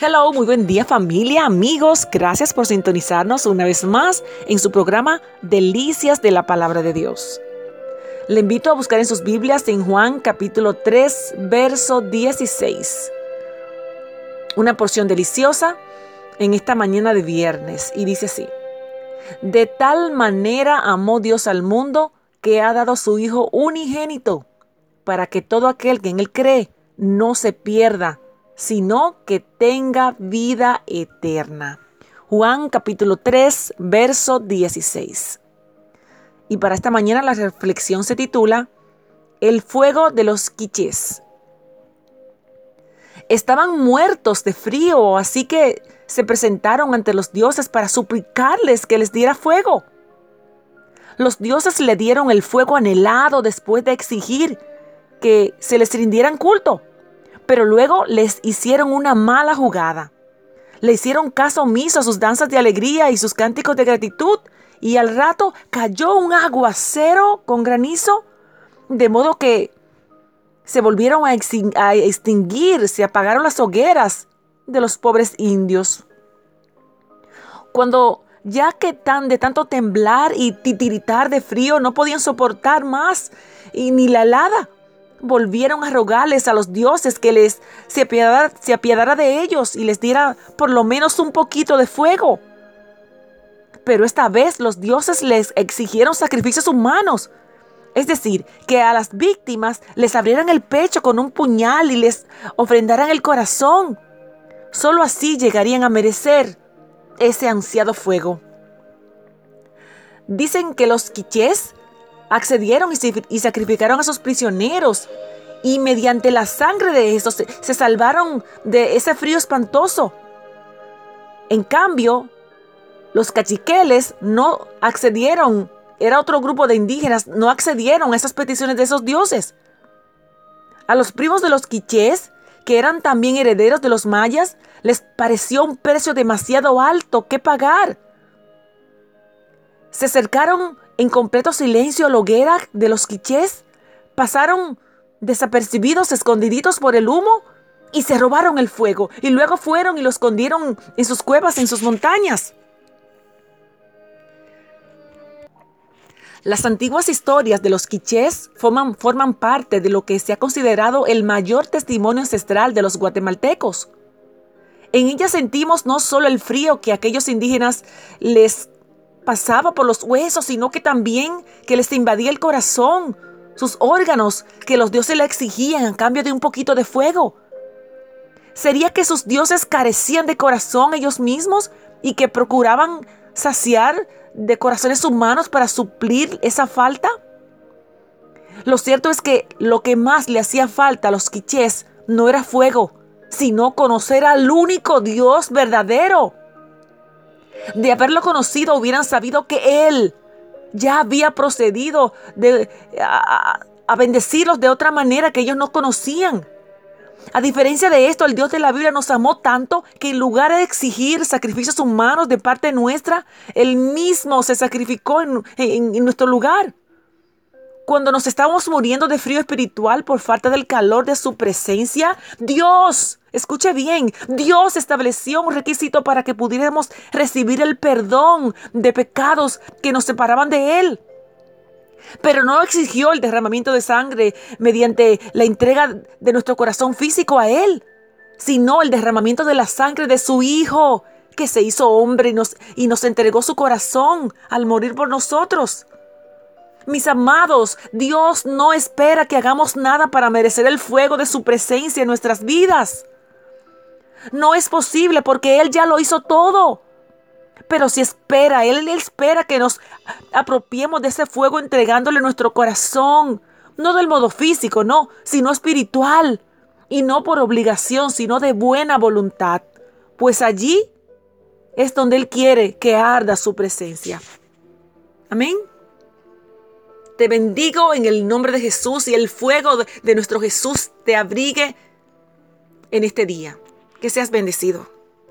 Hello, muy buen día familia, amigos. Gracias por sintonizarnos una vez más en su programa Delicias de la Palabra de Dios. Le invito a buscar en sus Biblias en Juan capítulo 3, verso 16. Una porción deliciosa en esta mañana de viernes y dice así. De tal manera amó Dios al mundo que ha dado su Hijo unigénito para que todo aquel que en él cree no se pierda, sino que tenga vida eterna. Juan capítulo 3, verso 16. Y para esta mañana la reflexión se titula El fuego de los quiches. Estaban muertos de frío, así que se presentaron ante los dioses para suplicarles que les diera fuego. Los dioses le dieron el fuego anhelado después de exigir que se les rindieran culto pero luego les hicieron una mala jugada. Le hicieron caso omiso a sus danzas de alegría y sus cánticos de gratitud, y al rato cayó un aguacero con granizo, de modo que se volvieron a, extinguir, se apagaron las hogueras de los pobres indios. Cuando ya que tan de tanto temblar y titiritar de frío no podían soportar más y ni la helada, volvieron a rogarles a los dioses que les se apiadara, se apiadara de ellos y les diera por lo menos un poquito de fuego. Pero esta vez los dioses les exigieron sacrificios humanos. Es decir, que a las víctimas les abrieran el pecho con un puñal y les ofrendaran el corazón. Solo así llegarían a merecer ese ansiado fuego. Dicen que los quichés accedieron y, sacrificaron a sus prisioneros y mediante la sangre de estos se, se salvaron de ese frío espantoso. En cambio, los cachiqueles no accedieron, era otro grupo de indígenas, no accedieron a esas peticiones de esos dioses. A los primos de los quichés, que eran también herederos de los mayas, les pareció un precio demasiado alto que pagar. Se acercaron en completo silencio la hoguera de los quichés, pasaron desapercibidos, escondiditos por el humo, y se robaron el fuego, y luego fueron y lo escondieron en sus cuevas, en sus montañas. Las antiguas historias de los quichés forman, forman parte de lo que se ha considerado el mayor testimonio ancestral de los guatemaltecos. En ellas sentimos no solo el frío que aquellos indígenas les pasaba por los huesos, sino que también que les invadía el corazón, sus órganos, que los dioses le exigían a cambio de un poquito de fuego. ¿Sería que sus dioses carecían de corazón ellos mismos y que procuraban saciar de corazones humanos para suplir esa falta? Lo cierto es que lo que más le hacía falta a los quichés no era fuego, sino conocer al único Dios verdadero. De haberlo conocido hubieran sabido que Él ya había procedido de, a, bendecirlos de otra manera que ellos no conocían. A diferencia de esto, el Dios de la Biblia nos amó tanto que en lugar de exigir sacrificios humanos de parte nuestra, Él mismo se sacrificó en, en nuestro lugar. Cuando nos estábamos muriendo de frío espiritual por falta del calor de su presencia, Dios, escuche bien, Dios estableció un requisito para que pudiéramos recibir el perdón de pecados que nos separaban de Él. Pero no exigió el derramamiento de sangre mediante la entrega de nuestro corazón físico a Él, sino el derramamiento de la sangre de su Hijo, que se hizo hombre y nos, y nos entregó su corazón al morir por nosotros. Mis amados, Dios no espera que hagamos nada para merecer el fuego de su presencia en nuestras vidas. No es posible porque Él ya lo hizo todo. Pero si espera, Él espera que nos apropiemos de ese fuego entregándole nuestro corazón. No del modo físico, no, sino espiritual. Y no por obligación, sino de buena voluntad. Pues allí es donde Él quiere que arda su presencia. Amén. Te bendigo en el nombre de Jesús y el fuego de nuestro Jesús te abrigue en este día. Que seas bendecido.